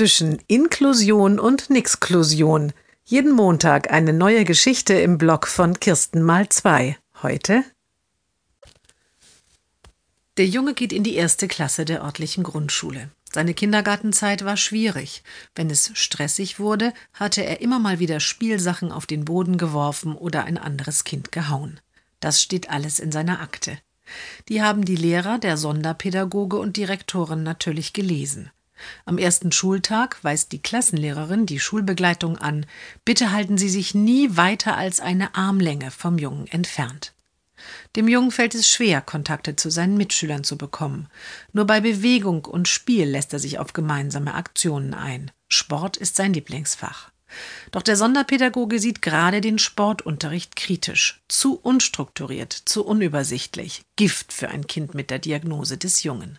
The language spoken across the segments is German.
zwischen Inklusion und Nixklusion. Jeden Montag eine neue Geschichte im Blog von Kirsten mal zwei. Heute Der Junge geht in die erste Klasse der örtlichen Grundschule. Seine Kindergartenzeit war schwierig. Wenn es stressig wurde, hatte er immer mal wieder Spielsachen auf den Boden geworfen oder ein anderes Kind gehauen. Das steht alles in seiner Akte. Die haben die Lehrer, der Sonderpädagoge und die Rektorin natürlich gelesen. Am ersten Schultag weist die Klassenlehrerin die Schulbegleitung an, bitte halten Sie sich nie weiter als eine Armlänge vom Jungen entfernt. Dem Jungen fällt es schwer, Kontakte zu seinen Mitschülern zu bekommen. Nur bei Bewegung und Spiel lässt er sich auf gemeinsame Aktionen ein. Sport ist sein Lieblingsfach. Doch der Sonderpädagoge sieht gerade den Sportunterricht kritisch. Zu unstrukturiert, zu unübersichtlich. Gift für ein Kind mit der Diagnose des Jungen.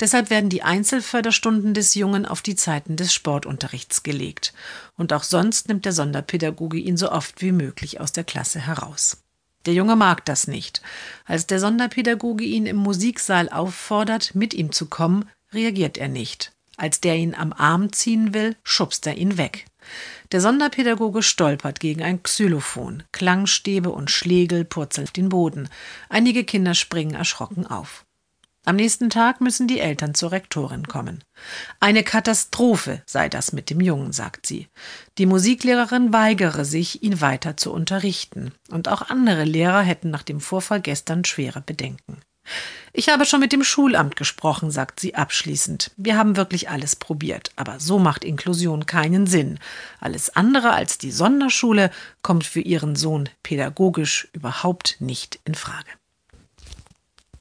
Deshalb werden die Einzelförderstunden des Jungen auf die Zeiten des Sportunterrichts gelegt. Und auch sonst nimmt der Sonderpädagoge ihn so oft wie möglich aus der Klasse heraus. Der Junge mag das nicht. Als der Sonderpädagoge ihn im Musiksaal auffordert, mit ihm zu kommen, reagiert er nicht. Als der ihn am Arm ziehen will, schubst er ihn weg. Der Sonderpädagoge stolpert gegen ein Xylophon. Klangstäbe und Schlegel purzeln auf den Boden. Einige Kinder springen erschrocken auf. Am nächsten Tag müssen die Eltern zur Rektorin kommen. Eine Katastrophe sei das mit dem Jungen, sagt sie. Die Musiklehrerin weigere sich, ihn weiter zu unterrichten, und auch andere Lehrer hätten nach dem Vorfall gestern schwere Bedenken. Ich habe schon mit dem Schulamt gesprochen, sagt sie abschließend. Wir haben wirklich alles probiert, aber so macht Inklusion keinen Sinn. Alles andere als die Sonderschule kommt für ihren Sohn pädagogisch überhaupt nicht in Frage.